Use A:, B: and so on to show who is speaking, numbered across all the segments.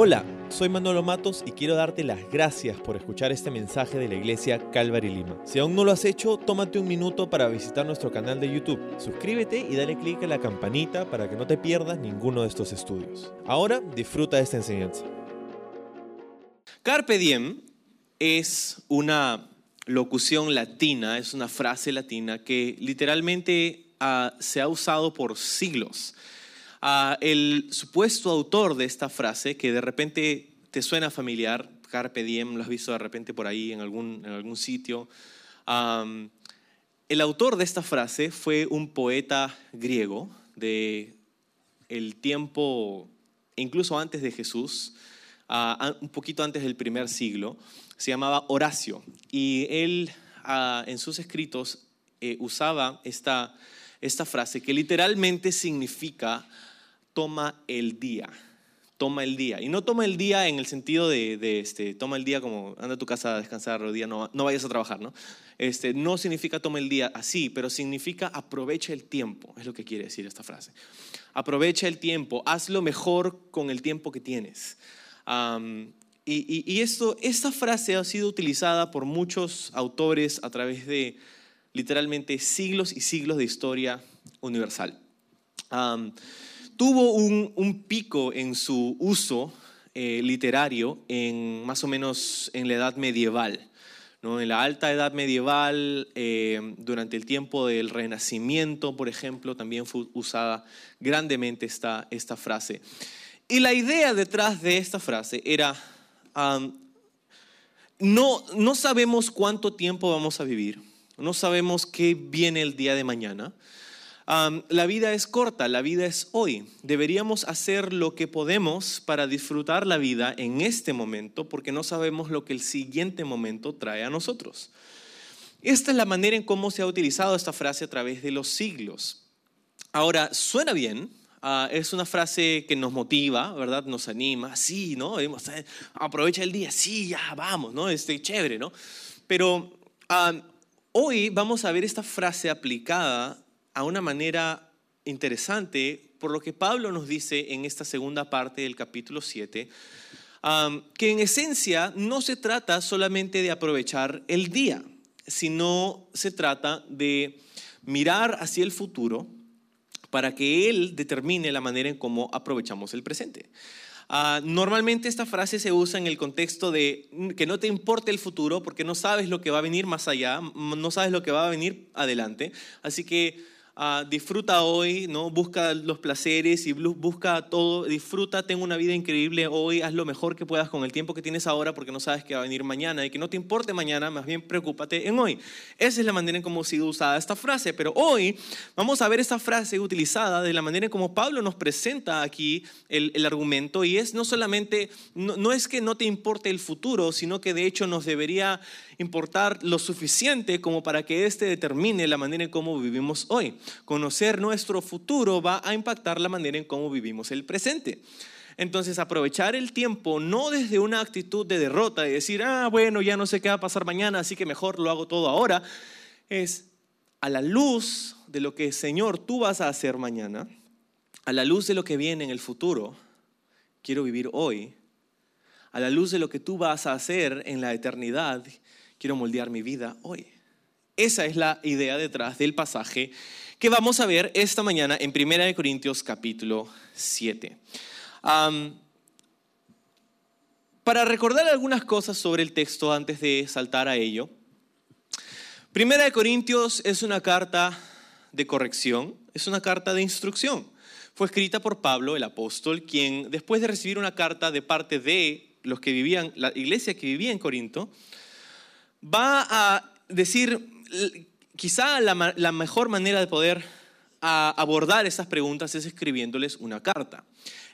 A: Hola, soy Manolo Matos y quiero darte las gracias por escuchar este mensaje de la iglesia Calvary Lima. Si aún no lo has hecho, tómate un minuto para visitar nuestro canal de YouTube. Suscríbete y dale clic a la campanita para que no te pierdas ninguno de estos estudios. Ahora disfruta de esta enseñanza.
B: Carpe diem es una locución latina, es una frase latina que literalmente uh, se ha usado por siglos el supuesto autor de esta frase, que de repente te suena familiar, Carpe Diem, lo has visto de repente por ahí en algún, en algún sitio. el autor de esta frase fue un poeta griego de el tiempo, incluso antes de Jesús, un poquito antes del primer siglo, se llamaba Horacio. Y él en sus escritos eh, usaba esta, esta frase que literalmente significa toma el día. Toma el día. Y no toma el día en el sentido de, este, toma el día como anda a tu casa a descansar día, no, vayas a trabajar, ¿no? Este, no significa toma el día así, pero significa aprovecha el tiempo, es lo que quiere decir esta frase. Aprovecha el tiempo, haz lo mejor con el tiempo que tienes. y, esto, esta frase ha sido utilizada por muchos autores a través de literalmente siglos y siglos de historia universal tuvo un, pico en su uso eh, literario en más o menos en la edad medieval. ¿no? En la alta edad medieval, eh, durante el tiempo del Renacimiento, por ejemplo, también fue usada grandemente esta, frase. Y la idea detrás de esta frase era, no, no sabemos cuánto tiempo vamos a vivir, no sabemos qué viene el día de mañana, la vida es corta, la vida es hoy. Deberíamos hacer lo que podemos para disfrutar la vida en este momento porque no sabemos lo que el siguiente momento trae a nosotros. Esta es la manera en cómo se ha utilizado esta frase a través de los siglos. Ahora, suena bien, ah, es una frase que nos motiva, ¿verdad? Nos anima, sí, ¿no? Aprovecha el día, sí, ya, vamos, ¿no? Este, chévere, ¿no? Pero hoy vamos a ver esta frase aplicada a una manera interesante por lo que Pablo nos dice en esta segunda parte del capítulo 7, que en esencia no se trata solamente de aprovechar el día, sino se trata de mirar hacia el futuro para que Él determine la manera en cómo aprovechamos el presente. Ah, normalmente esta frase se usa en el contexto de que no te importe el futuro porque no sabes lo que va a venir más allá, no sabes lo que va a venir adelante. Así que Ah, disfruta hoy, ¿no? Busca los placeres y busca todo, disfruta, ten una vida increíble hoy, haz lo mejor que puedas con el tiempo que tienes ahora porque no sabes qué va a venir mañana y que no te importe mañana, más bien preocúpate en hoy. Esa es la manera en cómo ha sido usada esta frase, pero hoy vamos a ver esta frase utilizada de la manera en cómo Pablo nos presenta aquí el, el argumento y es no solamente, no, no es que no te importe el futuro, sino que de hecho nos debería importar lo suficiente como para que éste determine la manera en cómo vivimos hoy. Conocer nuestro futuro va a impactar la manera en cómo vivimos el presente. Entonces, aprovechar el tiempo no desde una actitud de derrota y decir, ah, bueno, ya no sé qué va a pasar mañana, así que mejor lo hago todo ahora, es a la luz de lo que, Señor, tú vas a hacer mañana, a la luz de lo que viene en el futuro, quiero vivir hoy, a la luz de lo que tú vas a hacer en la eternidad, quiero moldear mi vida hoy. Esa es la idea detrás del pasaje que vamos a ver esta mañana en 1 Corintios capítulo 7. para recordar algunas cosas sobre el texto antes de saltar a ello, Primera de Corintios es una carta de corrección, es una carta de instrucción. Fue escrita por Pablo, el apóstol, quien después de recibir una carta de parte de los que vivían, la iglesia que vivía en Corinto, va a decir, quizá la, mejor manera de poder abordar esas preguntas es escribiéndoles una carta.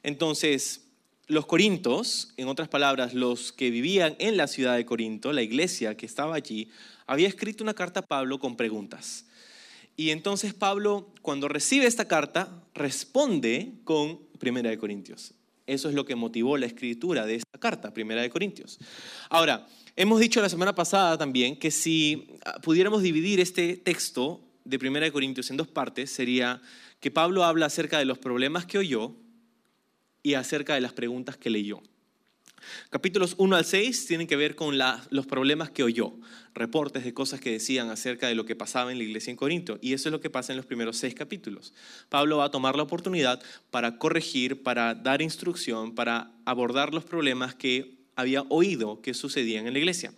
B: Entonces, los corintos, en otras palabras, los que vivían en la ciudad de Corinto, la iglesia que estaba allí, había escrito una carta a Pablo con preguntas. Y entonces Pablo, cuando recibe esta carta, responde con Primera de Corintios. Eso es lo que motivó la escritura de esta carta, Primera de Corintios. Ahora, Hemos dicho la semana pasada también que si ah, pudiéramos dividir este texto de 1 Corintios en dos partes, sería que Pablo habla acerca de los problemas que oyó y acerca de las preguntas que leyó. Capítulos 1 al 6 tienen que ver con los problemas que oyó, reportes de cosas que decían acerca de lo que pasaba en la iglesia en Corinto. Y eso es lo que pasa en los primeros seis capítulos. Pablo va a tomar la oportunidad para corregir, para dar instrucción, para abordar los problemas que había oído que sucedían en la iglesia.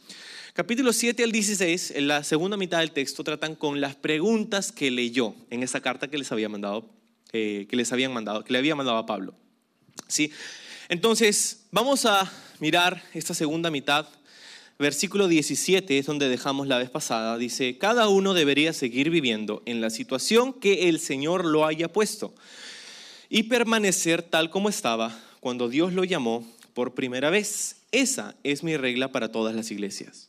B: Capítulos 7 al 16, en la segunda mitad del texto, tratan con las preguntas que leyó en esa carta que les había mandado, eh, que les habían mandado, que le había mandado a Pablo. ¿Sí? Entonces, vamos a mirar esta segunda mitad. Versículo 17 es donde dejamos la vez pasada. Dice, cada uno debería seguir viviendo en la situación que el Señor lo haya puesto y permanecer tal como estaba cuando Dios lo llamó por primera vez. Esa es mi regla para todas las iglesias.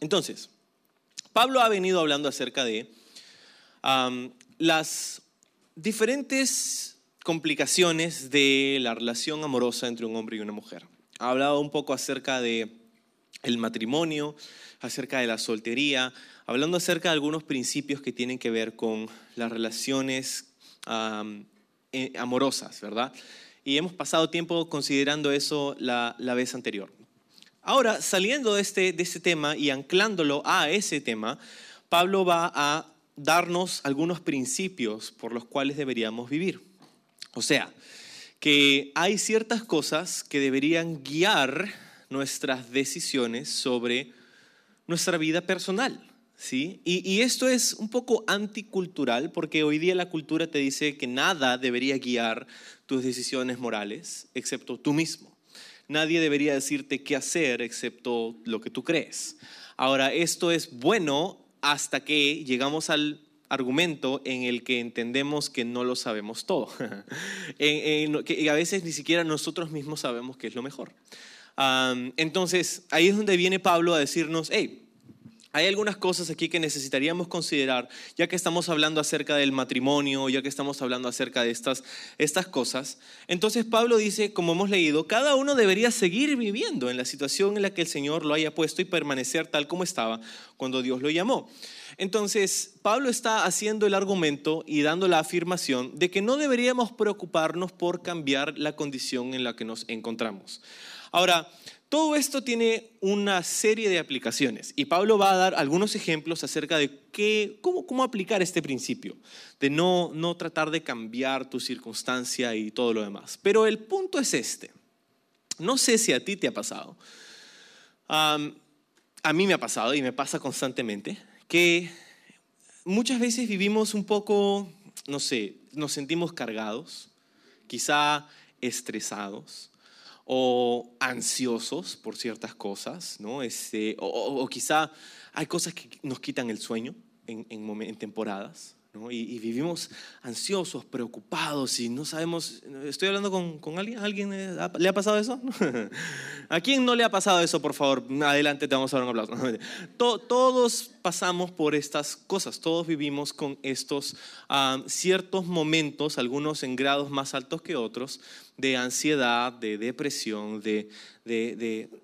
B: Entonces, Pablo ha venido hablando acerca de las diferentes complicaciones de la relación amorosa entre un hombre y una mujer. Ha hablado un poco acerca de el matrimonio, acerca de la soltería, hablando acerca de algunos principios que tienen que ver con las relaciones amorosas, ¿verdad? Y hemos pasado tiempo considerando eso la, vez anterior. Ahora, saliendo de este, de este tema y anclándolo a ese tema, Pablo va a darnos algunos principios por los cuales deberíamos vivir. O sea, que hay ciertas cosas que deberían guiar nuestras decisiones sobre nuestra vida personal. ¿Sí? Y, esto es un poco anticultural porque hoy día la cultura te dice que nada debería guiar tus decisiones morales excepto tú mismo. Nadie debería decirte qué hacer excepto lo que tú crees. Ahora, esto es bueno hasta que llegamos al argumento en el que entendemos que no lo sabemos todo, que a veces ni siquiera nosotros mismos sabemos qué es lo mejor. entonces, ahí es donde viene Pablo a decirnos, hey, hay algunas cosas aquí que necesitaríamos considerar, ya que estamos hablando acerca del matrimonio, ya que estamos hablando acerca de estas, estas cosas. Entonces Pablo dice, como hemos leído, cada uno debería seguir viviendo en la situación en la que el Señor lo haya puesto y permanecer tal como estaba cuando Dios lo llamó. Entonces, Pablo está haciendo el argumento y dando la afirmación de que no deberíamos preocuparnos por cambiar la condición en la que nos encontramos. Ahora, todo esto tiene una serie de aplicaciones y Pablo va a dar algunos ejemplos acerca de cómo aplicar este principio, de no, no tratar de cambiar tu circunstancia y todo lo demás. Pero el punto es este. No sé si a ti te ha pasado. a mí me ha pasado y me pasa constantemente que muchas veces vivimos un poco, no sé, nos sentimos cargados, quizá estresados o ansiosos por ciertas cosas, ¿no? Este, o, quizá hay cosas que nos quitan el sueño en, en temporadas. Y, vivimos ansiosos, preocupados y no sabemos, estoy hablando con, con alguien, ¿alguien le ha pasado eso? ¿A quién no le ha pasado eso, por favor? Adelante, te vamos a dar un aplauso. Todos pasamos por estas cosas, todos vivimos con estos ah, ciertos momentos, algunos en grados más altos que otros, de ansiedad, de depresión, de, de, de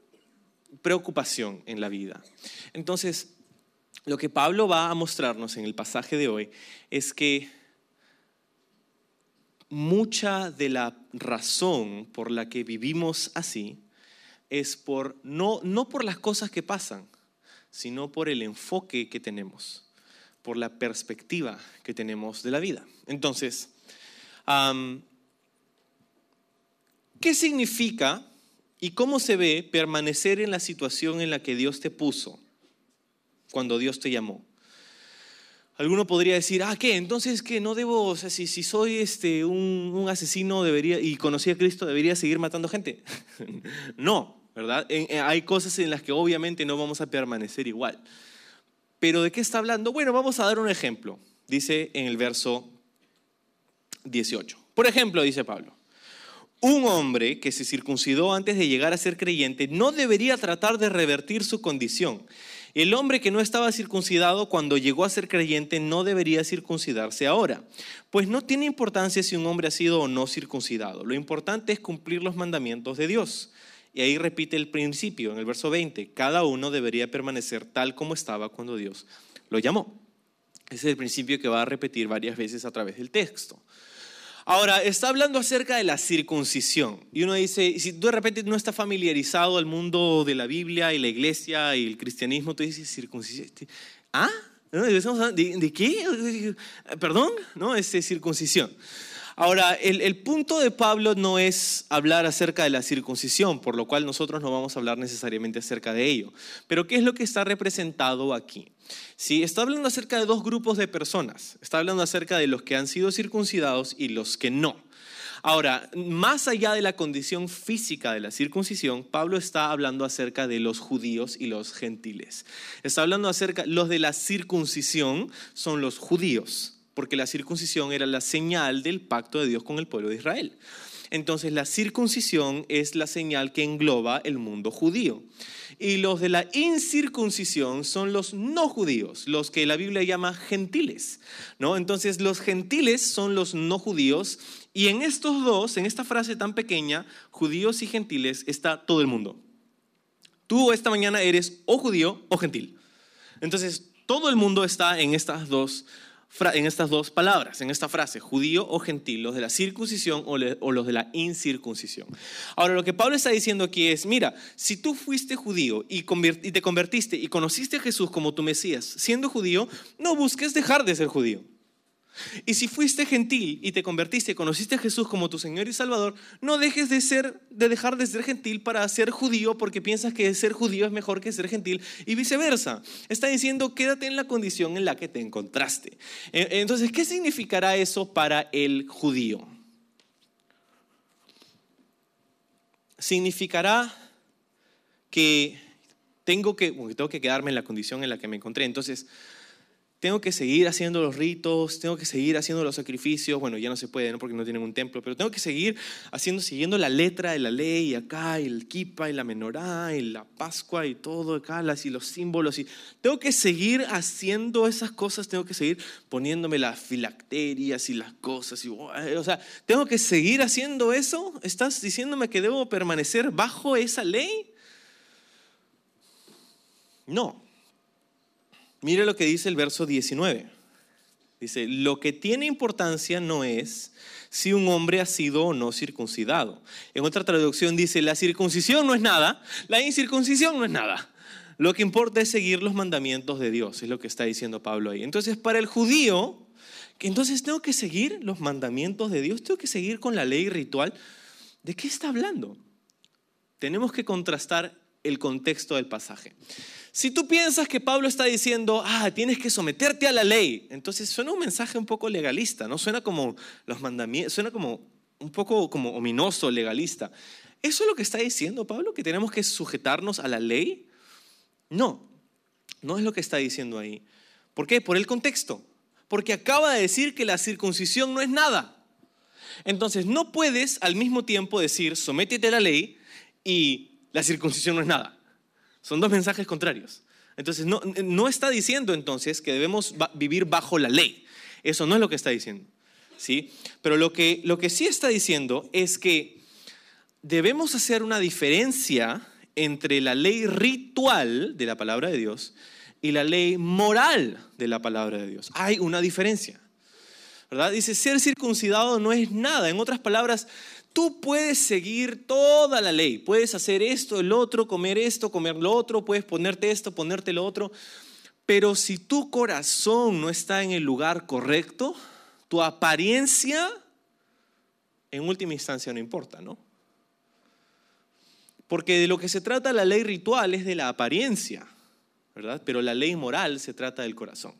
B: preocupación en la vida. Entonces, lo que Pablo va a mostrarnos en el pasaje de hoy es que mucha de la razón por la que vivimos así es por no, no por las cosas que pasan, sino por el enfoque que tenemos, por la perspectiva que tenemos de la vida. Entonces, ¿qué significa y cómo se ve permanecer en la situación en la que Dios te puso? Cuando Dios te llamó. Alguno podría decir, ah, ¿qué? Entonces, ¿qué? No debo, o sea, si, si soy este, un, asesino debería, y conocí a Cristo, ¿debería seguir matando gente? no, ¿verdad? hay cosas en las que obviamente no vamos a permanecer igual. Pero ¿de qué está hablando? Bueno, vamos a dar un ejemplo. Dice en el verso 18. Por ejemplo, dice Pablo, un hombre que se circuncidó antes de llegar a ser creyente no debería tratar de revertir su condición el hombre que no estaba circuncidado cuando llegó a ser creyente no debería circuncidarse ahora, pues no tiene importancia si un hombre ha sido o no circuncidado. Lo importante es cumplir los mandamientos de Dios. Y ahí repite el principio en el verso 20, cada uno debería permanecer tal como estaba cuando Dios lo llamó. Ese es el principio que va a repetir varias veces a través del texto. Ahora, está hablando acerca de la circuncisión. Y uno dice, si tú de repente no estás familiarizado al mundo de la Biblia y la iglesia y el cristianismo, tú dices circuncisión. ¿Ah? ¿De, qué? ¿Perdón? ¿No? Es circuncisión. Ahora, el, punto de Pablo no es hablar acerca de la circuncisión, por lo cual nosotros no vamos a hablar necesariamente acerca de ello. Pero ¿qué es lo que está representado aquí? Sí, está hablando acerca de dos grupos de personas. Está hablando acerca de los que han sido circuncidados y los que no. Ahora, más allá de la condición física de la circuncisión, Pablo está hablando acerca de los judíos y los gentiles. Está hablando acerca, los de la circuncisión son los judíos, porque la circuncisión era la señal del pacto de Dios con el pueblo de Israel. Entonces la circuncisión es la señal que engloba el mundo judío. Y los de la incircuncisión son los no judíos, los que la Biblia llama gentiles. ¿no? Entonces los gentiles son los no judíos y en estos dos, en esta frase tan pequeña, judíos y gentiles, está todo el mundo. Tú esta mañana eres o judío o gentil. Entonces todo el mundo está en estas dos en estas dos palabras, en esta frase, judío o gentil, los de la circuncisión o, los de la incircuncisión. Ahora, lo que Pablo está diciendo aquí es, mira, si tú fuiste judío y, y te convertiste y conociste a Jesús como tu Mesías, siendo judío, no busques dejar de ser judío. Y si fuiste gentil y te convertiste y conociste a Jesús como tu Señor y Salvador, no dejes de ser de dejar de ser gentil para ser judío porque piensas que ser judío es mejor que ser gentil y viceversa. Está diciendo, quédate en la condición en la que te encontraste. E, entonces, ¿qué significará eso para el judío? Significará que tengo que, tengo que quedarme en la condición en la que me encontré. Entonces, tengo que seguir haciendo los ritos, tengo que seguir haciendo los sacrificios, bueno, ya no se puede, ¿no? porque no tienen un templo, pero tengo que seguir haciendo, siguiendo la letra de la ley, acá, y el kipa, y la menorá, y la pascua, y todo acá, y los símbolos, y tengo que seguir haciendo esas cosas, tengo que seguir poniéndome las filacterias y las cosas, y, o sea, tengo que seguir haciendo eso, ¿estás diciéndome que debo permanecer bajo esa ley? No, Mire lo que dice el verso 19. Dice, lo que tiene importancia no es si un hombre ha sido o no circuncidado. En otra traducción dice, la circuncisión no es nada, la incircuncisión no es nada. Lo que importa es seguir los mandamientos de Dios, es lo que está diciendo Pablo ahí. Entonces, para el judío, entonces tengo que seguir los mandamientos de Dios, tengo que seguir con la ley ritual. ¿De qué está hablando? Tenemos que contrastar el contexto del pasaje. Si tú piensas que Pablo está diciendo, ah, tienes que someterte a la ley, entonces suena un mensaje un poco legalista, ¿no? Suena como los mandamientos, suena como un poco como ominoso, legalista. ¿Eso es lo que está diciendo Pablo? ¿Que tenemos que sujetarnos a la ley? No, no es lo que está diciendo ahí. ¿Por qué? Por el contexto. Porque acaba de decir que la circuncisión no es nada. Entonces no puedes al mismo tiempo decir, sométete a la ley y la circuncisión no es nada. Son dos mensajes contrarios. Entonces, no, no está diciendo entonces que debemos vivir bajo la ley. Eso no es lo que está diciendo. ¿sí? Pero lo que, lo que sí está diciendo es que debemos hacer una diferencia entre la ley ritual de la palabra de Dios y la ley moral de la palabra de Dios. Hay una diferencia. ¿verdad? Dice, ser circuncidado no es nada. En otras palabras, Tú puedes seguir toda la ley, puedes hacer esto, el otro, comer esto, comer lo otro, puedes ponerte esto, ponerte lo otro, pero si tu corazón no está en el lugar correcto, tu apariencia en última instancia no importa, ¿no? Porque de lo que se trata la ley ritual es de la apariencia, ¿verdad? Pero la ley moral se trata del corazón.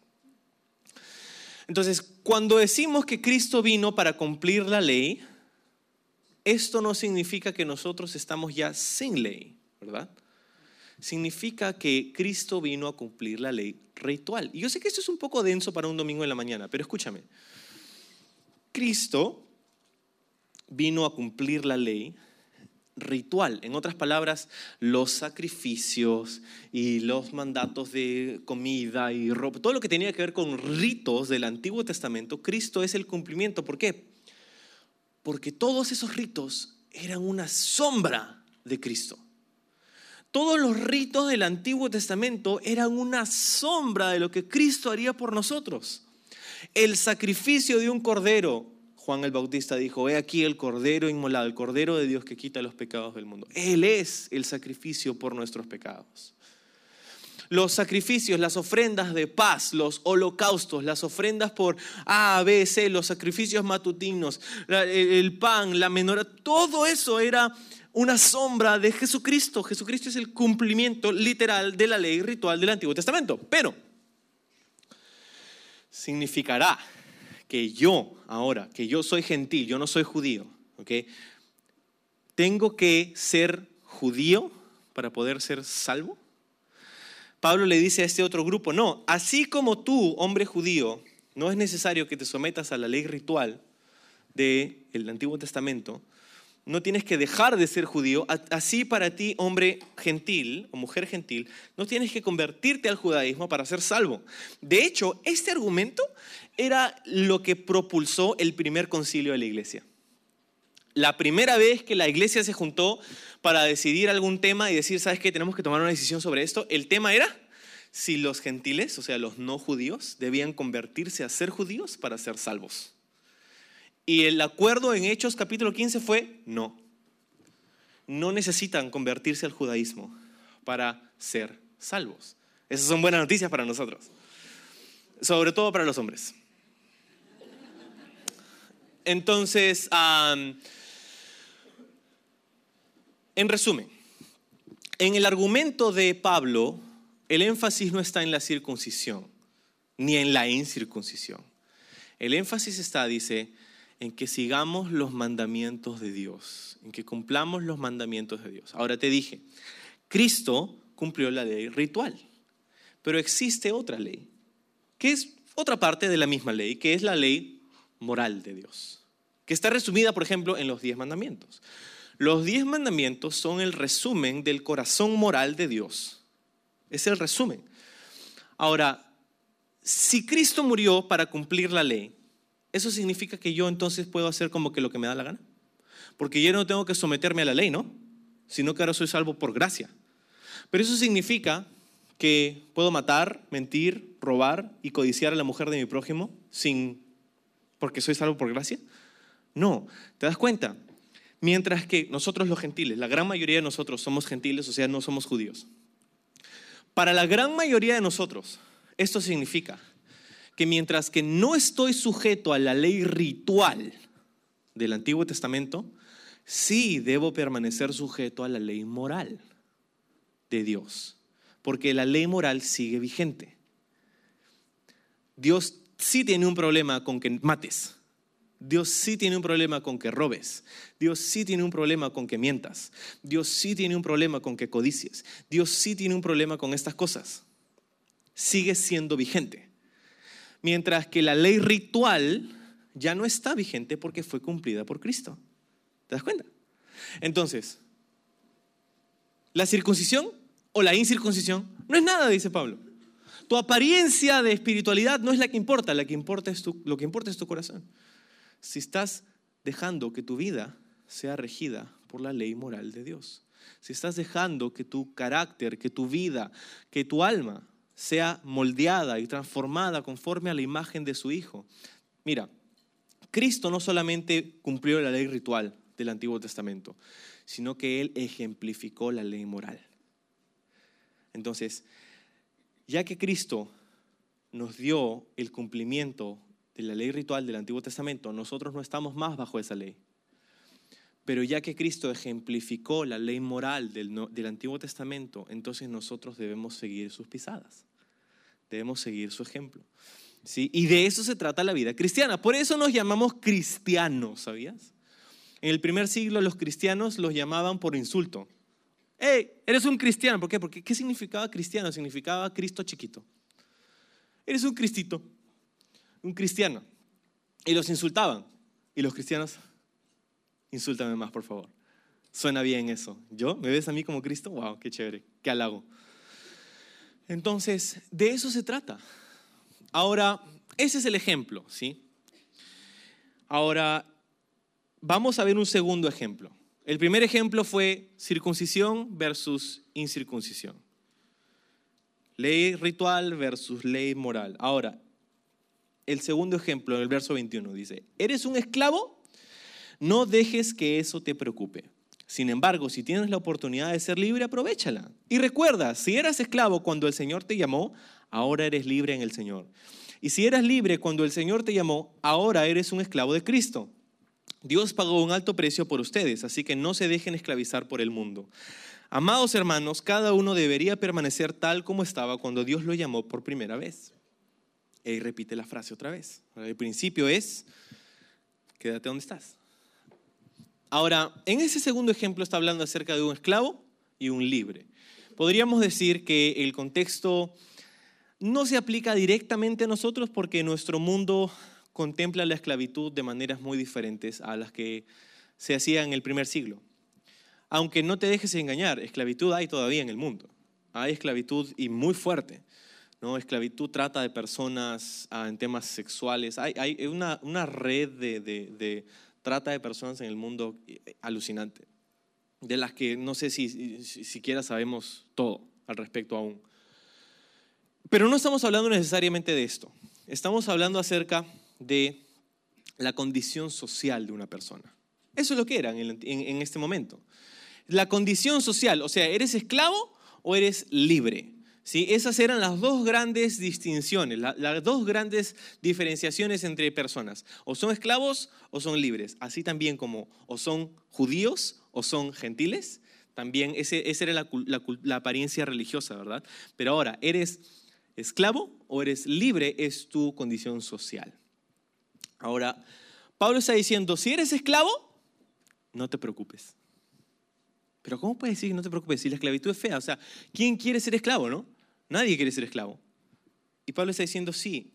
B: Entonces, cuando decimos que Cristo vino para cumplir la ley, esto no significa que nosotros estamos ya sin ley, ¿verdad? Significa que Cristo vino a cumplir la ley ritual. Y yo sé que esto es un poco denso para un domingo en la mañana, pero escúchame. Cristo vino a cumplir la ley ritual. En otras palabras, los sacrificios y los mandatos de comida y ropa, todo lo que tenía que ver con ritos del Antiguo Testamento, Cristo es el cumplimiento. ¿Por qué? Porque todos esos ritos eran una sombra de Cristo. Todos los ritos del Antiguo Testamento eran una sombra de lo que Cristo haría por nosotros. El sacrificio de un cordero Juan el Bautista dijo, he aquí el Cordero inmolado, el Cordero de Dios que quita los pecados del mundo. Él es el sacrificio por nuestros pecados. Los sacrificios, las ofrendas de paz, los holocaustos, las ofrendas por A, B, C, los sacrificios matutinos, el pan, la menora, todo eso era una sombra de Jesucristo. Jesucristo es el cumplimiento literal de la ley ritual del Antiguo Testamento. Pero significará que yo, ahora, que yo soy gentil, yo no soy judío, ¿ok? ¿Tengo que ser judío para poder ser salvo? Pablo le dice a este otro grupo, no, así como tú, hombre judío, no es necesario que te sometas a la ley ritual del Antiguo Testamento, no tienes que dejar de ser judío, así para ti, hombre gentil o mujer gentil, no tienes que convertirte al judaísmo para ser salvo. De hecho, este argumento era lo que propulsó el primer concilio de la iglesia. La primera vez que la iglesia se juntó para decidir algún tema y decir, ¿sabes qué? Tenemos que tomar una decisión sobre esto. El tema era si los gentiles, o sea, los no judíos, debían convertirse a ser judíos para ser salvos. Y el acuerdo en Hechos capítulo 15 fue no. No necesitan convertirse al judaísmo para ser salvos. Esas son buenas noticias para nosotros. Sobre todo para los hombres. Entonces, en resumen, en el argumento de Pablo, el énfasis no está en la circuncisión, ni en la incircuncisión. El énfasis está, dice, en que sigamos los mandamientos de Dios, en que cumplamos los mandamientos de Dios. Ahora te dije, Cristo cumplió la ley ritual, pero existe otra ley, que es otra parte de la misma ley, que es la ley moral de Dios, que está resumida, por ejemplo, en los diez mandamientos. Los diez mandamientos son el resumen del corazón moral de Dios. Es el resumen. Ahora, si Cristo murió para cumplir la ley, eso significa que yo entonces puedo hacer como que lo que me da la gana. Porque yo no tengo que someterme a la ley, ¿no? Sino que ahora soy salvo por gracia. Pero eso significa que puedo matar, mentir, robar y codiciar a la mujer de mi prójimo sin porque soy salvo por gracia. No, ¿te das cuenta? Mientras que nosotros los gentiles, la gran mayoría de nosotros somos gentiles, o sea, no somos judíos. Para la gran mayoría de nosotros, esto significa que mientras que no estoy sujeto a la ley ritual del Antiguo Testamento, sí debo permanecer sujeto a la ley moral de Dios, porque la ley moral sigue vigente. Dios sí tiene un problema con que mates. Dios sí tiene un problema con que robes. Dios sí tiene un problema con que mientas. Dios sí tiene un problema con que codicies. Dios sí tiene un problema con estas cosas. Sigue siendo vigente mientras que la ley ritual ya no está vigente porque fue cumplida por Cristo. ¿Te das cuenta? Entonces, la circuncisión o la incircuncisión no es nada, dice Pablo. Tu apariencia de espiritualidad no es la que importa, la que importa es lo que importa es tu corazón. Si estás dejando que tu vida sea regida por la ley moral de Dios, si estás dejando que tu carácter, que tu vida, que tu alma sea moldeada y transformada conforme a la imagen de su Hijo. Mira, Cristo no solamente cumplió la ley ritual del Antiguo Testamento, sino que Él ejemplificó la ley moral. Entonces, ya que Cristo nos dio el cumplimiento de la ley ritual del Antiguo Testamento, nosotros no estamos más bajo esa ley. Pero ya que Cristo ejemplificó la ley moral del, del, Antiguo Testamento, entonces nosotros debemos seguir sus pisadas. Debemos seguir su ejemplo. ¿sí? Y de eso se trata la vida cristiana. Por eso nos llamamos cristianos, ¿sabías? En el primer siglo los cristianos los llamaban por insulto. ¡Hey! Eres un cristiano. ¿Por qué? Porque ¿qué significaba cristiano? Significaba Cristo chiquito. Eres un cristito, un cristiano. Y los insultaban. Y los cristianos, insúltame más, por favor. Suena bien eso. ¿Yo? ¿Me ves a mí como Cristo? ¡Wow! ¡Qué chévere! ¡Qué halago! Entonces, de eso se trata. Ahora, ese es el ejemplo, ¿sí? Ahora, vamos a ver un segundo ejemplo. El primer ejemplo fue circuncisión versus incircuncisión. Ley ritual versus ley moral. Ahora, el segundo ejemplo en el verso 21. Dice, ¿eres un esclavo? No dejes que eso te preocupe. Sin embargo, si tienes la oportunidad de ser libre, aprovechala. Y recuerda, si eras esclavo cuando el Señor te llamó, ahora eres libre en el Señor. Y si eras libre cuando el Señor te llamó, ahora eres un esclavo de Cristo. Dios pagó un alto precio por ustedes, así que no se dejen esclavizar por el mundo. Amados hermanos, cada uno debería permanecer tal como estaba cuando Dios lo llamó por primera vez. Y repite la frase otra vez. El principio es, quédate donde estás. Ahora, en ese segundo ejemplo está hablando acerca de un esclavo y un libre. Podríamos decir que el contexto no se aplica directamente a nosotros porque nuestro mundo contempla la esclavitud de maneras muy diferentes a las que se hacía en el primer siglo. Aunque no te dejes engañar, esclavitud hay todavía en el mundo. Hay esclavitud y muy fuerte. ¿No? Esclavitud trata de personas ah, en temas sexuales. Hay, una, red de trata de personas en el mundo eh, alucinante, de las que no sé si, siquiera sabemos todo al respecto aún. Pero no estamos hablando necesariamente de esto, estamos hablando acerca de la condición social de una persona. Eso es lo que era en, en este momento. La condición social, o sea, ¿eres esclavo o eres libre? ¿Sí? Esas eran las dos grandes distinciones, las dos grandes diferenciaciones entre personas. O son esclavos o son libres. Así también como o son judíos o son gentiles. También ese, esa era la, la apariencia religiosa, ¿verdad? Pero ahora, ¿eres esclavo o eres libre? Es tu condición social. Ahora, Pablo está diciendo, si eres esclavo, no te preocupes. Pero ¿cómo puedes decir que no te preocupes si la esclavitud es fea? O sea, ¿quién quiere ser esclavo, no? Nadie quiere ser esclavo. Y Pablo está diciendo, sí,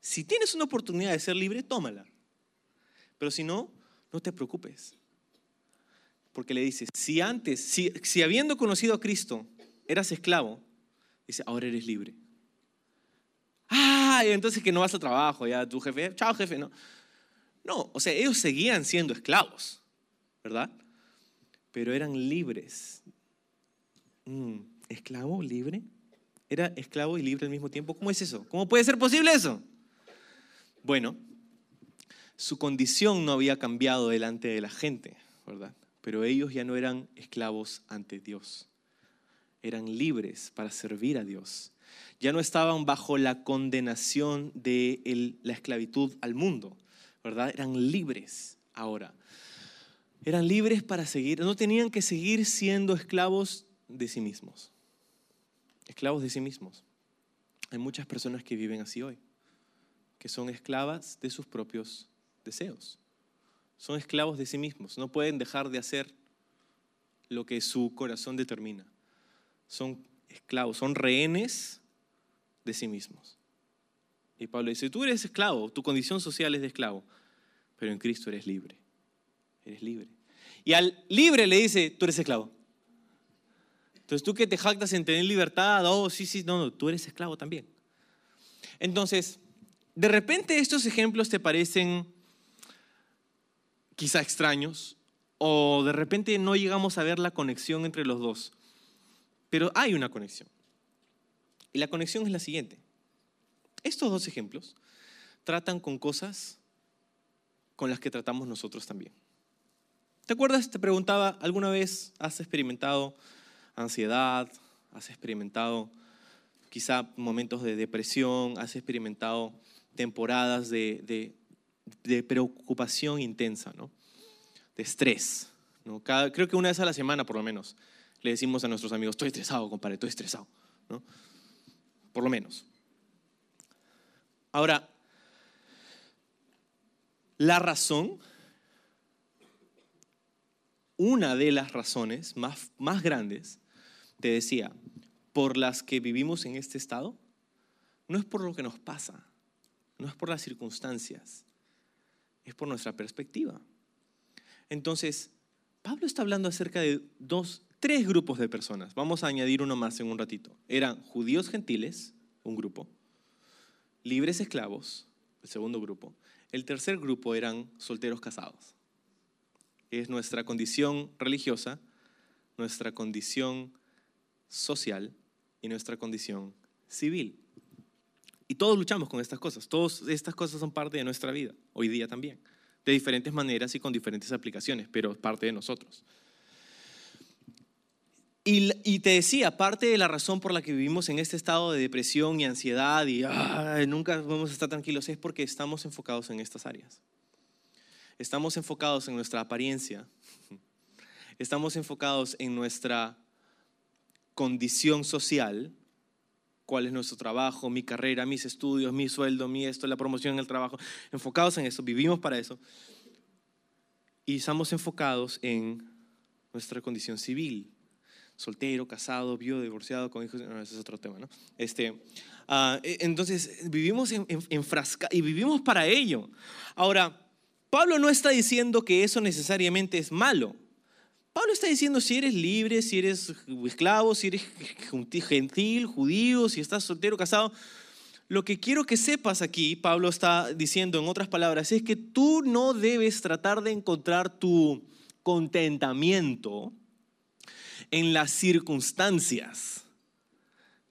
B: si tienes una oportunidad de ser libre, tómala. Pero si no, no te preocupes. Porque le dice, si antes, si, habiendo conocido a Cristo eras esclavo, dice, ahora eres libre. Ah, entonces que no vas al trabajo, ya tu jefe, chao jefe, no. No, o sea, ellos seguían siendo esclavos, ¿verdad? Pero eran libres. Mm, ¿Esclavo libre? Era esclavo y libre al mismo tiempo. ¿Cómo es eso? ¿Cómo puede ser posible eso? Bueno, su condición no había cambiado delante de la gente, ¿verdad? Pero ellos ya no eran esclavos ante Dios. Eran libres para servir a Dios. Ya no estaban bajo la condenación de la esclavitud al mundo, ¿verdad? Eran libres ahora. Eran libres para seguir, no tenían que seguir siendo esclavos de sí mismos esclavos de sí mismos. Hay muchas personas que viven así hoy, que son esclavas de sus propios deseos. Son esclavos de sí mismos, no pueden dejar de hacer lo que su corazón determina. Son esclavos, son rehenes de sí mismos. Y Pablo dice, tú eres esclavo, tu condición social es de esclavo, pero en Cristo eres libre. Eres libre. Y al libre le dice, tú eres esclavo. Entonces tú que te jactas en tener libertad, oh, sí, sí, no, no, tú eres esclavo también. Entonces, de repente estos ejemplos te parecen quizá extraños o de repente no llegamos a ver la conexión entre los dos, pero hay una conexión. Y la conexión es la siguiente. Estos dos ejemplos tratan con cosas con las que tratamos nosotros también. ¿Te acuerdas? Te preguntaba, ¿alguna vez has experimentado ansiedad, has experimentado quizá momentos de depresión, has experimentado temporadas de, preocupación intensa, ¿no? de estrés. creo que una vez a la semana, por lo menos, le decimos a nuestros amigos, estoy estresado, compadre, estoy estresado. ¿no? Por lo menos. Ahora, la razón una de las razones más grandes te decía, por las que vivimos en este estado, no es por lo que nos pasa, no es por las circunstancias, es por nuestra perspectiva. Entonces, Pablo está hablando acerca de dos, tres grupos de personas. Vamos a añadir uno más en un ratito. Eran judíos gentiles, un grupo, libres esclavos, el segundo grupo. El tercer grupo eran solteros casados. Es nuestra condición religiosa, nuestra condición social y nuestra condición civil. Y todos luchamos con estas cosas. Todas estas cosas son parte de nuestra vida, hoy día también. De diferentes maneras y con diferentes aplicaciones, pero parte de nosotros. Y, te decía, parte de la razón por la que vivimos en este estado de depresión y ansiedad y nunca vamos a estar tranquilos es porque estamos enfocados en estas áreas. Estamos enfocados en nuestra apariencia. Estamos enfocados en nuestra condición social, cuál es nuestro trabajo, mi carrera, mis estudios, mi sueldo, mi esto, la promoción en el trabajo, enfocados en eso, vivimos para eso. Y estamos enfocados en nuestra condición civil, soltero, casado, viudo, divorciado, con hijos, no, ese es otro tema, ¿no? Este, ah, e, entonces, vivimos en, en, frasca y vivimos para ello. Ahora, Pablo no está diciendo que eso necesariamente es malo. Pablo está diciendo si eres libre, si eres esclavo, si eres gentil, judío, si estás soltero, casado. Lo que quiero que sepas aquí, Pablo está diciendo en otras palabras, es que tú no debes tratar de encontrar tu contentamiento en las circunstancias,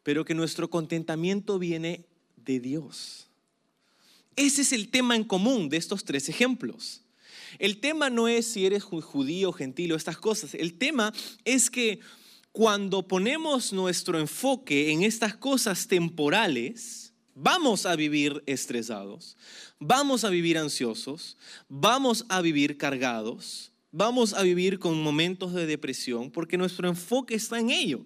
B: pero que nuestro contentamiento viene de Dios. Ese es el tema en común de estos tres ejemplos. El tema no es si eres judío, gentil o estas cosas. El tema es que cuando ponemos nuestro enfoque en estas cosas temporales, vamos a vivir estresados, vamos a vivir ansiosos, vamos a vivir cargados, vamos a vivir con momentos de depresión porque nuestro enfoque está en ello.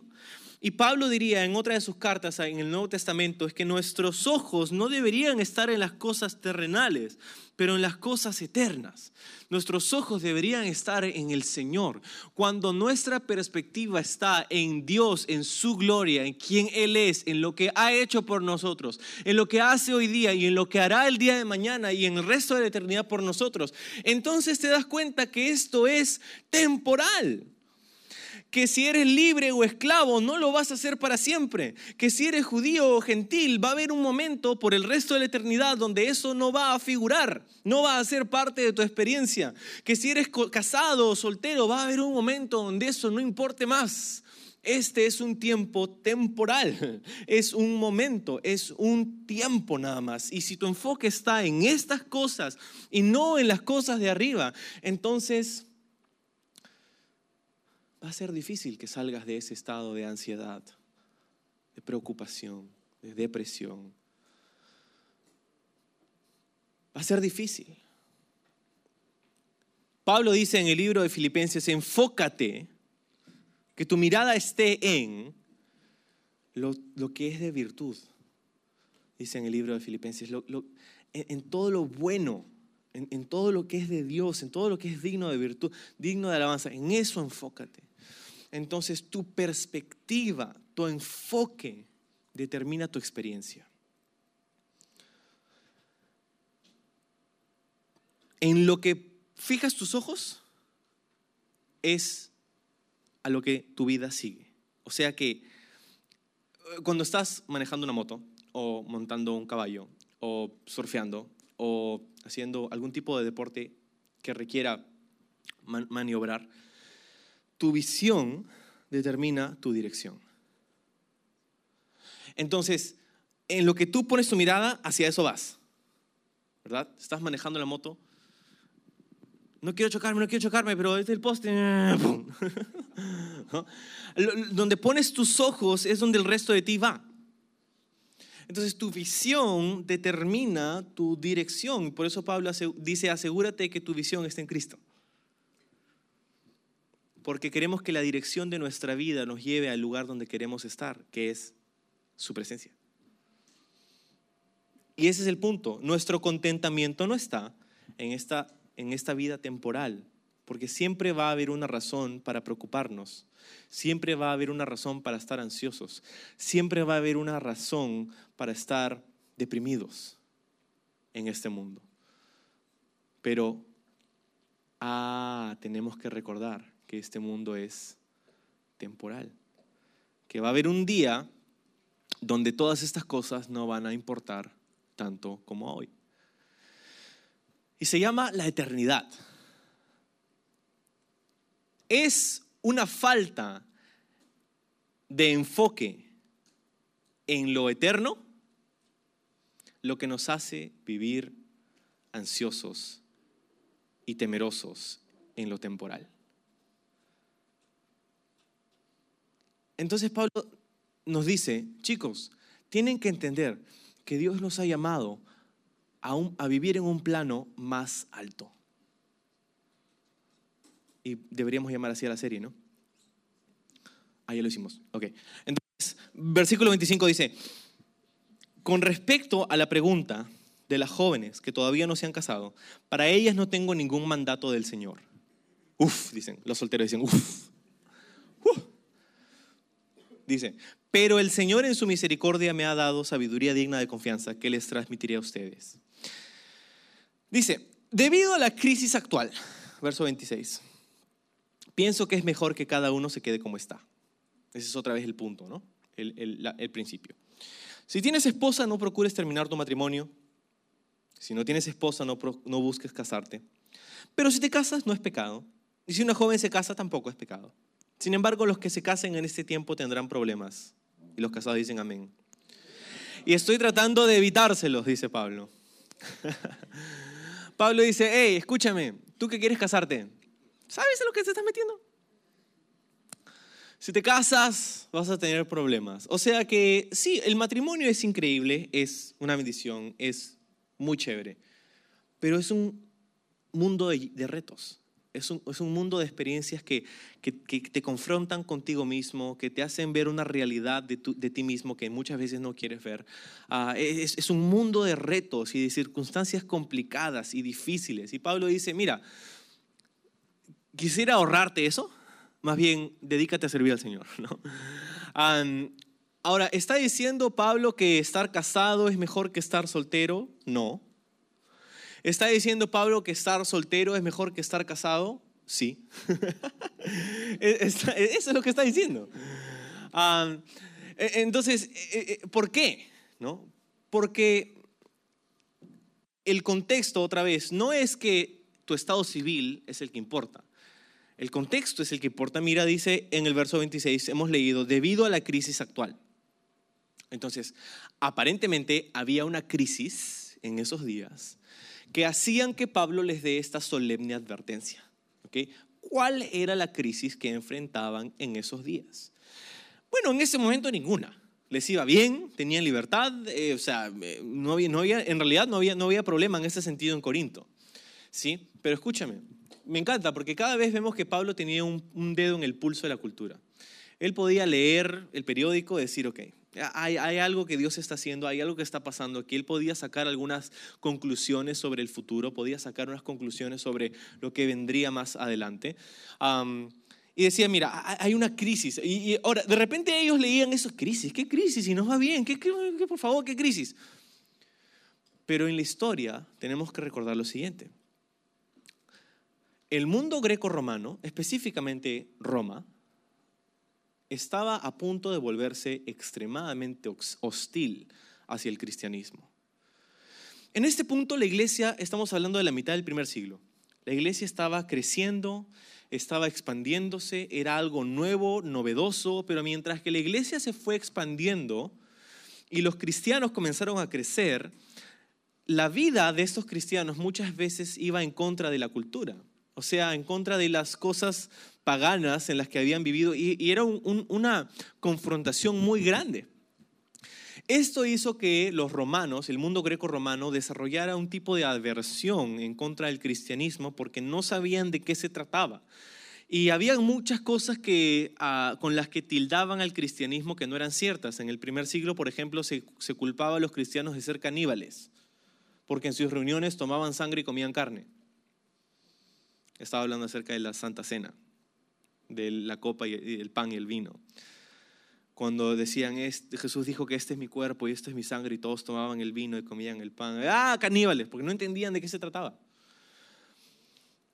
B: Y Pablo diría en otra de sus cartas en el Nuevo Testamento es que nuestros ojos no deberían estar en las cosas terrenales, pero en las cosas eternas. Nuestros ojos deberían estar en el Señor. Cuando nuestra perspectiva está en Dios, en su gloria, en quien Él es, en lo que ha hecho por nosotros, en lo que hace hoy día y en lo que hará el día de mañana y en el resto de la eternidad por nosotros, entonces te das cuenta que esto es temporal que si eres libre o esclavo no lo vas a hacer para siempre, que si eres judío o gentil va a haber un momento por el resto de la eternidad donde eso no va a figurar, no va a ser parte de tu experiencia, que si eres casado o soltero va a haber un momento donde eso no importe más. Este es un tiempo temporal, es un momento, es un tiempo nada más. Y si tu enfoque está en estas cosas y no en las cosas de arriba, entonces va a ser difícil que salgas de ese estado de ansiedad, de preocupación, de depresión. Va a ser difícil. Pablo dice en el libro de Filipenses, enfócate, que tu mirada esté en lo, que es de virtud. Dice en el libro de Filipenses, en todo lo bueno en, todo lo que es de Dios, en todo lo que es digno de virtud, digno de alabanza. En eso enfócate. Entonces tu perspectiva, tu enfoque determina tu experiencia. En lo que fijas tus ojos es a lo que tu vida sigue. O sea que eh, cuando estás manejando una moto o montando un caballo o surfeando o haciendo algún tipo de deporte que requiera maniobrar, tu visión determina tu dirección. Entonces, en lo que tú pones tu mirada, hacia eso vas. ¿Verdad? Estás manejando la moto. No quiero chocarme, no quiero chocarme, pero es el poste. Donde pones tus ojos es donde el resto de ti va. Entonces tu visión determina tu dirección. Por eso Pablo dice, asegúrate que tu visión esté en Cristo. Porque queremos que la dirección de nuestra vida nos lleve al lugar donde queremos estar, que es su presencia. Y ese es el punto. Nuestro contentamiento no está en esta, en esta vida temporal, porque siempre va a haber una razón para preocuparnos, siempre va a haber una razón para estar ansiosos, siempre va a haber una razón para estar deprimidos en este mundo. Pero, ah, tenemos que recordar que este mundo es temporal, que va a haber un día donde todas estas cosas no van a importar tanto como hoy. Y se llama la eternidad es una falta de enfoque en lo eterno lo que nos hace vivir ansiosos y temerosos en lo temporal. Entonces Pablo nos dice, chicos, tienen que entender que Dios los ha llamado a, vivir en un plano más alto. Y deberíamos llamar así a la serie, ¿no? Ah, lo hicimos. Ok. Entonces, versículo 25 dice, con respecto a la pregunta de las jóvenes que todavía no se han casado, para ellas no tengo ningún mandato del Señor. Uf, dicen, los solteros dicen, uf. Dice, pero el Señor en su misericordia me ha dado sabiduría digna de confianza que les transmitiré a ustedes. Dice, debido a la crisis actual, verso 26, pienso que es mejor que cada uno se quede como está. Ese es otra vez el punto, ¿no? El, principio. Si tienes esposa, no procures terminar tu matrimonio. Si no tienes esposa, no, no busques casarte. Pero si te casas, no es pecado. Y si una joven se casa, tampoco es pecado. Sin embargo, los que se casen en este tiempo tendrán problemas. Y los casados dicen amén. Y estoy tratando de evitárselos, dice Pablo. Pablo dice, hey, escúchame, tú que quieres casarte, ¿sabes a lo que te estás metiendo? Si te casas, vas a tener problemas. O sea que sí, el matrimonio es increíble, es una bendición, es muy chévere, pero es un mundo de, retos. Es un, mundo de experiencias que, te confrontan contigo mismo, que te hacen ver una realidad de, ti mismo que muchas veces no quieres ver. Ah, es, es, un mundo de retos y de circunstancias complicadas y difíciles. Y Pablo dice, mira, quisiera ahorrarte eso, más bien dedícate a servir al Señor. ¿no? ahora, ¿está diciendo Pablo que estar casado es mejor que estar soltero? No. ¿Está diciendo Pablo que estar soltero es mejor que estar casado? Sí. Eso es lo que está diciendo. E, entonces, e, e, ¿por qué? ¿No? Porque el contexto, otra vez, no es que tu estado civil es el que importa. El contexto es el que importa. Mira, dice en el verso 26, hemos leído, debido a la crisis actual. Entonces, aparentemente había una crisis en esos días que hacían que Pablo les dé esta solemne advertencia. ¿Cuál era la crisis que enfrentaban en esos días? Bueno, en ese momento ninguna. Les iba bien, tenían libertad, eh, o sea, eh, no había, no había, en realidad no había, no había problema en ese sentido en Corinto. ¿sí? Pero escúchame, me encanta porque cada vez vemos que Pablo tenía un, dedo en el pulso de la cultura. Él podía leer el periódico y decir, ok, hay, algo que Dios está haciendo, hay algo que está pasando aquí. Él podía sacar algunas conclusiones sobre el futuro, podía sacar unas conclusiones sobre lo que vendría más adelante. y decía, mira, hay una crisis. Y, ahora, de repente ellos leían eso, crisis, ¿qué crisis? Si nos va bien, ¿qué, qué, por favor, qué crisis? Pero en la historia tenemos que recordar lo siguiente el mundo greco-romano, específicamente Roma, estaba a punto de volverse extremadamente hostil hacia el cristianismo. En este punto la iglesia, estamos hablando de la mitad del primer siglo, la iglesia estaba creciendo, estaba expandiéndose, era algo nuevo, novedoso, pero mientras que la iglesia se fue expandiendo y los cristianos comenzaron a crecer, la vida de estos cristianos muchas veces iba en contra de la cultura o sea, en contra de las cosas paganas en las que habían vivido, y, era una confrontación muy grande. Esto hizo que los romanos, el mundo greco-romano, desarrollara un tipo de aversión en contra del cristianismo porque no sabían de qué se trataba. Y había muchas cosas que, ah, con las que tildaban al cristianismo que no eran ciertas. En el primer siglo, por ejemplo, se, se culpaba a los cristianos de ser caníbales, porque en sus reuniones tomaban sangre y comían carne estaba hablando acerca de la Santa Cena, de la copa y el pan y el vino. Cuando decían, Jesús dijo que este es mi cuerpo y esto es mi sangre y todos tomaban el vino y comían el pan. Ah, caníbales, porque no entendían de qué se trataba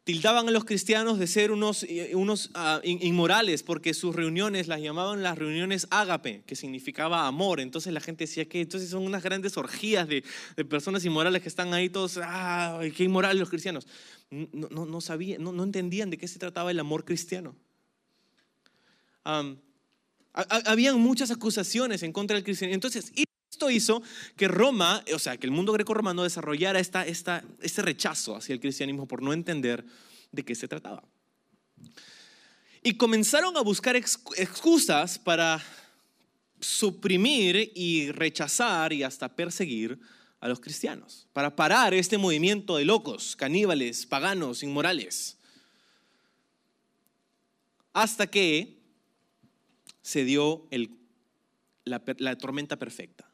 B: tildaban a los cristianos de ser unos, eh, unos ah, inmorales porque sus reuniones las llamaban las reuniones ágape, que significaba amor. Entonces la gente decía que entonces son unas grandes orgías de, personas inmorales que están ahí todos, ah, qué inmorales los cristianos. No, no, sabían, no, no, entendían de qué se trataba el amor cristiano. habían muchas acusaciones en contra del cristianismo. Entonces, Esto hizo que Roma, o sea, que el mundo greco-romano desarrollara esta, esta, este rechazo hacia el cristianismo por no entender de qué se trataba. Y comenzaron a buscar excusas para suprimir y rechazar y hasta perseguir a los cristianos, para parar este movimiento de locos, caníbales, paganos, inmorales. Hasta que se dio la tormenta perfecta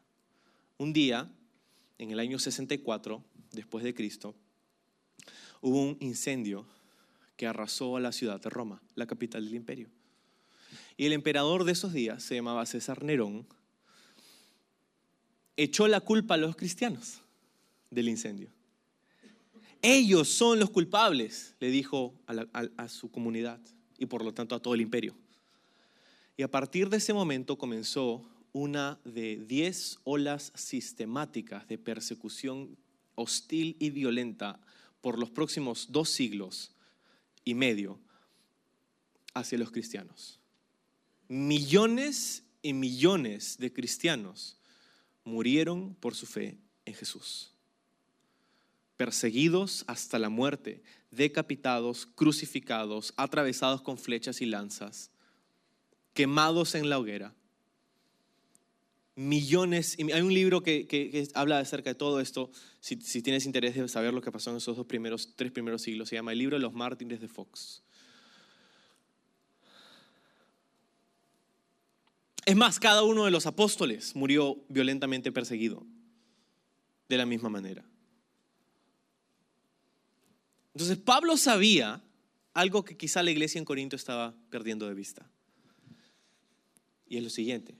B: un día, en el año 64 después de Cristo, hubo un incendio que arrasó a la ciudad de Roma, la capital del imperio. Y el emperador de esos días, se llamaba César Nerón, echó la culpa a los cristianos del incendio. Ellos son los culpables, le dijo a, a, su comunidad y por lo tanto a todo el imperio. Y a partir de ese momento comenzó una de diez olas sistemáticas de persecución hostil y violenta por los próximos dos siglos y medio hacia los cristianos. Millones y millones de cristianos murieron por su fe en Jesús. Perseguidos hasta la muerte, decapitados, crucificados, atravesados con flechas y lanzas, quemados en la hoguera millones, hay un libro que, habla acerca de todo esto, si, tienes interés de saber lo que pasó en esos dos primeros, tres primeros siglos, se llama el libro de los mártires de Fox. Es más, cada uno de los apóstoles murió violentamente perseguido, de la misma manera. Entonces Pablo sabía algo que quizá la iglesia en Corinto estaba perdiendo de vista. Y es lo siguiente,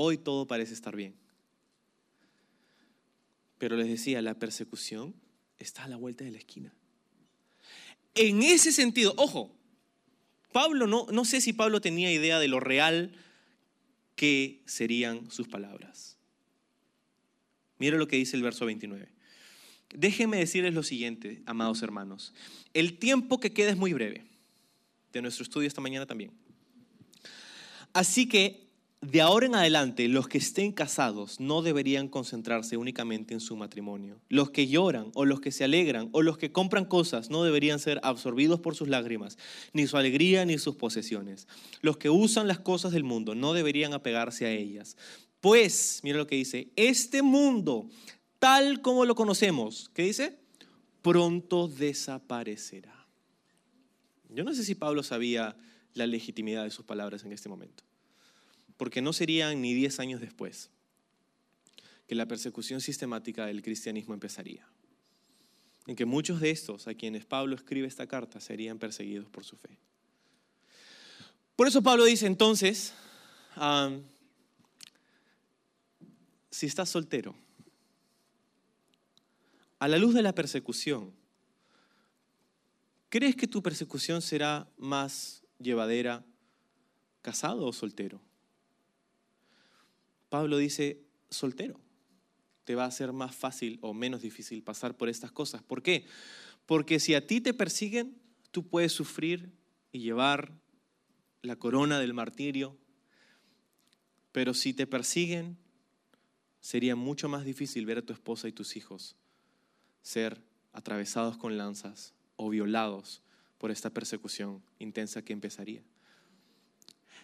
B: Hoy todo parece estar bien. Pero les decía, la persecución está a la vuelta de la esquina. En ese sentido, ojo, Pablo no, no sé si Pablo tenía idea de lo real que serían sus palabras. Mira lo que dice el verso 29. Déjenme decirles lo siguiente, amados hermanos. El tiempo que queda es muy breve, de nuestro estudio esta mañana también. Así que de ahora en adelante, los que estén casados no deberían concentrarse únicamente en su matrimonio. Los que lloran o los que se alegran o los que compran cosas no deberían ser absorbidos por sus lágrimas, ni su alegría ni sus posesiones. Los que usan las cosas del mundo no deberían apegarse a ellas. Pues, mira lo que dice, este mundo, tal como lo conocemos, ¿qué dice? Pronto desaparecerá. Yo no sé si Pablo sabía la legitimidad de sus palabras en este momento porque no serían ni diez años después que la persecución sistemática del cristianismo empezaría. En que muchos de estos a quienes Pablo escribe esta carta serían perseguidos por su fe. Por eso Pablo dice entonces, si estás soltero, a la luz de la persecución, ¿crees que tu persecución será más llevadera casado o soltero? Pablo dice, soltero, te va a ser más fácil o menos difícil pasar por estas cosas. ¿Por qué? Porque si a ti te persiguen, tú puedes sufrir y llevar la corona del martirio, pero si te persiguen, sería mucho más difícil ver a tu esposa y tus hijos ser atravesados con lanzas o violados por esta persecución intensa que empezaría.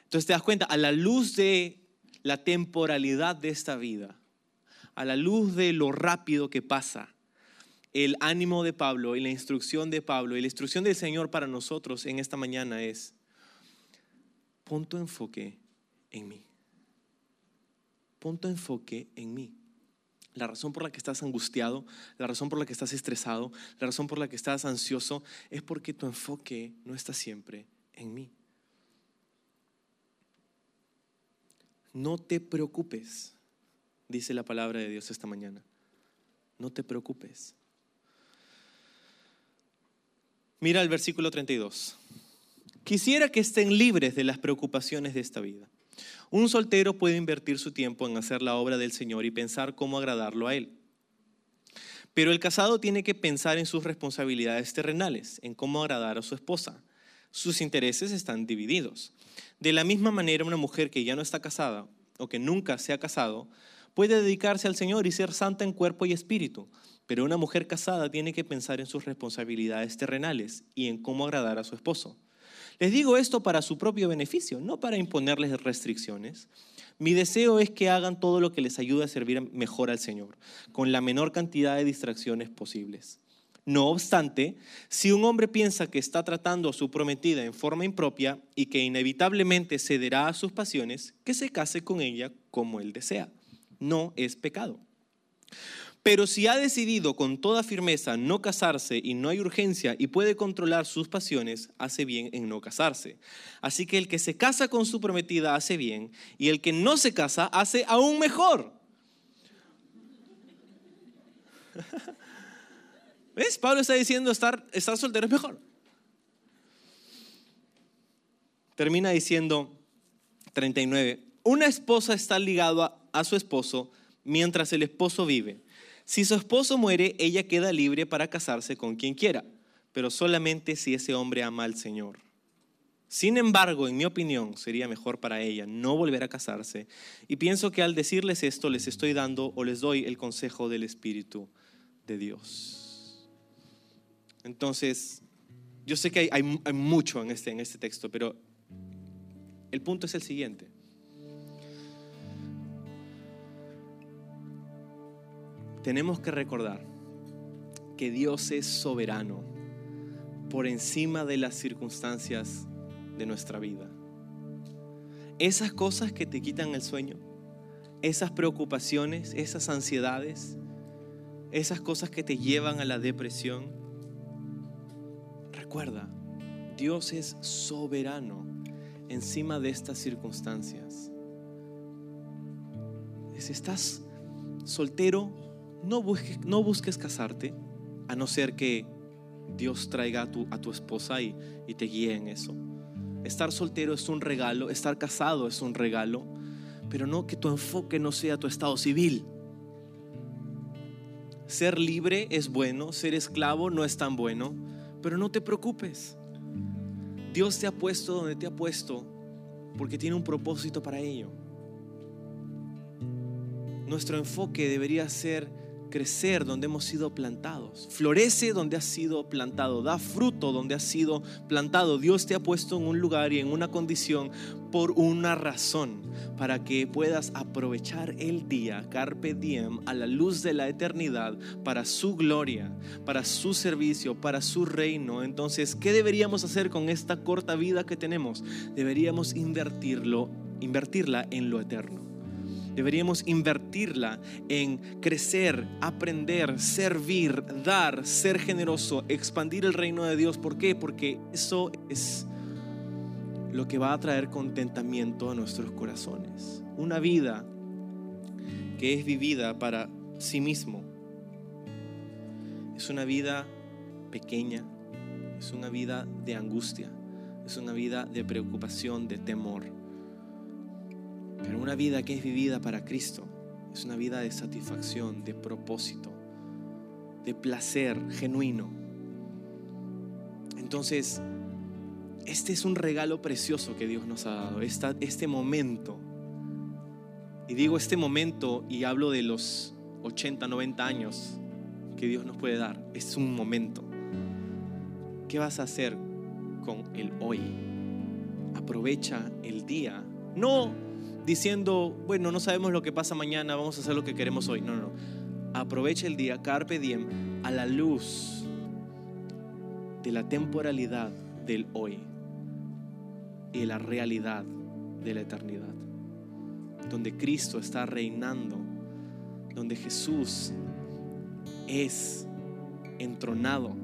B: Entonces te das cuenta, a la luz de la temporalidad de esta vida, a la luz de lo rápido que pasa, el ánimo de Pablo y la instrucción de Pablo y la instrucción del Señor para nosotros en esta mañana es, pon tu enfoque en mí. Pon tu enfoque en mí. La razón por la que estás angustiado, la razón por la que estás estresado, la razón por la que estás ansioso, es porque tu enfoque no está siempre en mí. No te preocupes, dice la palabra de Dios esta mañana. No te preocupes. Mira el versículo 32. Quisiera que estén libres de las preocupaciones de esta vida. Un soltero puede invertir su tiempo en hacer la obra del Señor y pensar cómo agradarlo a Él. Pero el casado tiene que pensar en sus responsabilidades terrenales, en cómo agradar a su esposa. Sus intereses están divididos. De la misma manera, una mujer que ya no está casada o que nunca se ha casado puede dedicarse al Señor y ser santa en cuerpo y espíritu, pero una mujer casada tiene que pensar en sus responsabilidades terrenales y en cómo agradar a su esposo. Les digo esto para su propio beneficio, no para imponerles restricciones. Mi deseo es que hagan todo lo que les ayude a servir mejor al Señor, con la menor cantidad de distracciones posibles. No obstante, si un hombre piensa que está tratando a su prometida en forma impropia y que inevitablemente cederá a sus pasiones, que se case con ella como él desea. No es pecado. Pero si ha decidido con toda firmeza no casarse y no hay urgencia y puede controlar sus pasiones, hace bien en no casarse. Así que el que se casa con su prometida hace bien y el que no se casa hace aún mejor. ¿Ves? Pablo está diciendo estar, estar soltero es mejor. Termina diciendo 39, una esposa está ligada a su esposo mientras el esposo vive. Si su esposo muere, ella queda libre para casarse con quien quiera, pero solamente si ese hombre ama al Señor. Sin embargo, en mi opinión, sería mejor para ella no volver a casarse. Y pienso que al decirles esto les estoy dando o les doy el consejo del Espíritu de Dios. Entonces, yo sé que hay, mucho en este, en este texto, pero el punto es el siguiente. Tenemos que recordar que Dios es soberano por encima de las circunstancias de nuestra vida. Esas cosas que te quitan el sueño, esas preocupaciones, esas ansiedades, esas cosas que te llevan a la depresión, Recuerda, Dios es soberano encima de estas circunstancias. Si estás soltero, no busques, casarte, a no ser que Dios traiga a tu, esposa y te guíe en eso. Estar soltero es un regalo, estar casado es un regalo, pero no que tu enfoque no sea tu estado civil. Ser libre es bueno, ser esclavo no es tan bueno. Pero no te preocupes. Dios te ha puesto donde te ha puesto porque tiene un propósito para ello. Nuestro enfoque debería ser crecer donde hemos sido plantados. Florece donde has sido plantado. Da fruto donde has sido plantado. Dios te ha puesto en un lugar y en una condición por una razón. Para que puedas aprovechar el día, carpe diem, a la luz de la eternidad, para su gloria, para su servicio, para su reino. Entonces, ¿qué deberíamos hacer con esta corta vida que tenemos? Deberíamos invertirlo, invertirla en lo eterno. Deberíamos invertirla en crecer, aprender, servir, dar, ser generoso, expandir el reino de Dios. ¿Por qué? Porque eso es lo que va a traer contentamiento a nuestros corazones. Una vida que es vivida para sí mismo. Es una vida pequeña, es una vida de angustia, es una vida de preocupación, de temor. Pero una vida que es vivida para Cristo es una vida de satisfacción, de propósito, de placer genuino. Entonces, este es un regalo precioso que Dios nos ha dado, este momento. Y digo este momento y hablo de los 80, 90 años que Dios nos puede dar. Es un momento. ¿Qué vas a hacer con el hoy? Aprovecha el día. No diciendo, bueno, no sabemos lo que pasa mañana, vamos a hacer lo que queremos hoy. No, no, no. Aprovecha el día, carpe diem, a la luz de la temporalidad del hoy y la realidad de la eternidad. Donde Cristo está reinando, donde Jesús es entronado